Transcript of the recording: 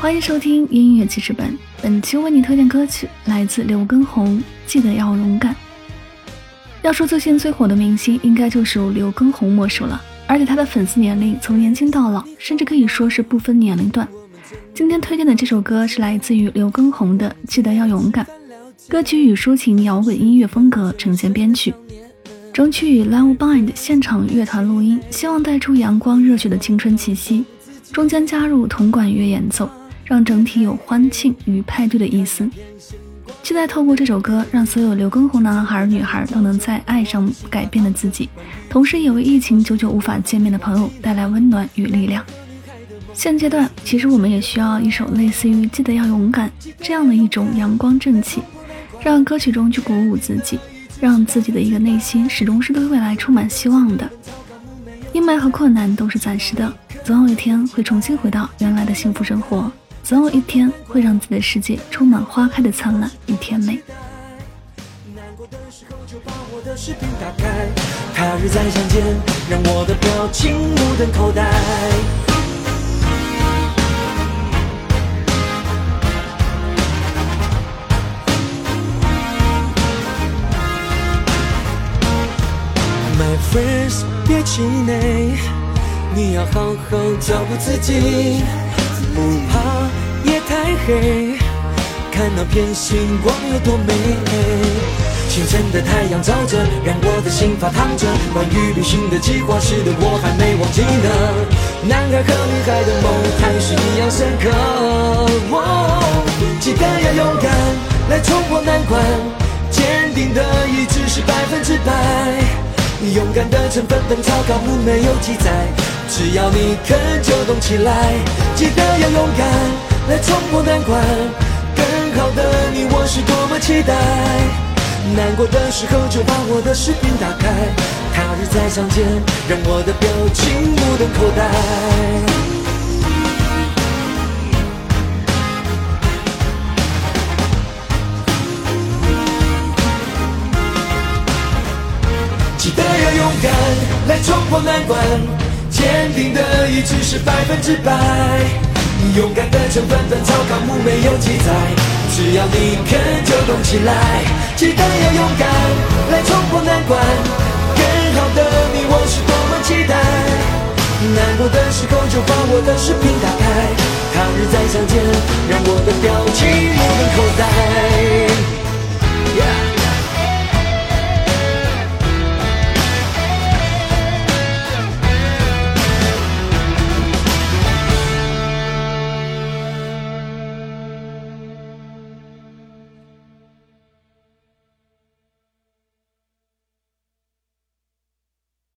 欢迎收听音乐记事本，本期为你推荐歌曲来自刘畊宏，《记得要勇敢》。要说最近最火的明星，应该就属刘畊宏莫属了，而且他的粉丝年龄从年轻到老，甚至可以说是不分年龄段。今天推荐的这首歌是来自于刘畊宏的《记得要勇敢》，歌曲以抒情摇滚音乐风格呈现编曲，整曲以 Live Bind 现场乐团录音，希望带出阳光热血的青春气息，中间加入铜管乐演奏，让整体有欢庆与派对的意思。期待透过这首歌，让所有刘畊宏男孩女孩都能在爱上改变了自己，同时也为疫情久久无法见面的朋友带来温暖与力量。现阶段，其实我们也需要一首类似于《记得要勇敢》这样的一种阳光正气，让歌曲中去鼓舞自己，让自己的一个内心始终是对未来充满希望的。阴霾和困难都是暂时的，总有一天会重新回到原来的幸福生活。总有一天会让自己的世界充满花开的灿烂与甜美。难过的时候就把我的视频打开，他日再相见，让我的表情目瞪口呆。My friends，别气馁，你要好好照顾自己，不怕。夜太黑，看那片星光有多美。清晨的太阳照着，让我的心发烫着。关于旅行的计划，使得我还没忘记呢。男孩和女孩的梦还是一样深刻。记得要勇敢来冲破难关，坚定的意志是百分之百。勇敢的成分本草纲目没有记载，只要你肯就动起来。记得要勇敢。来冲破难关，更好的你我是多么期待。难过的时候就把我的视频打开，他日再相见，让我的表情目瞪口呆。记得要勇敢来冲破难关，坚定的意志是百分之百。勇敢的成分本草纲目没有记载，只要你肯就动起来。记得要勇敢来冲破难关，更好的你我是多么期待。难过的时候就把我的视频打开，他日再相见，让我的表情目瞪口呆。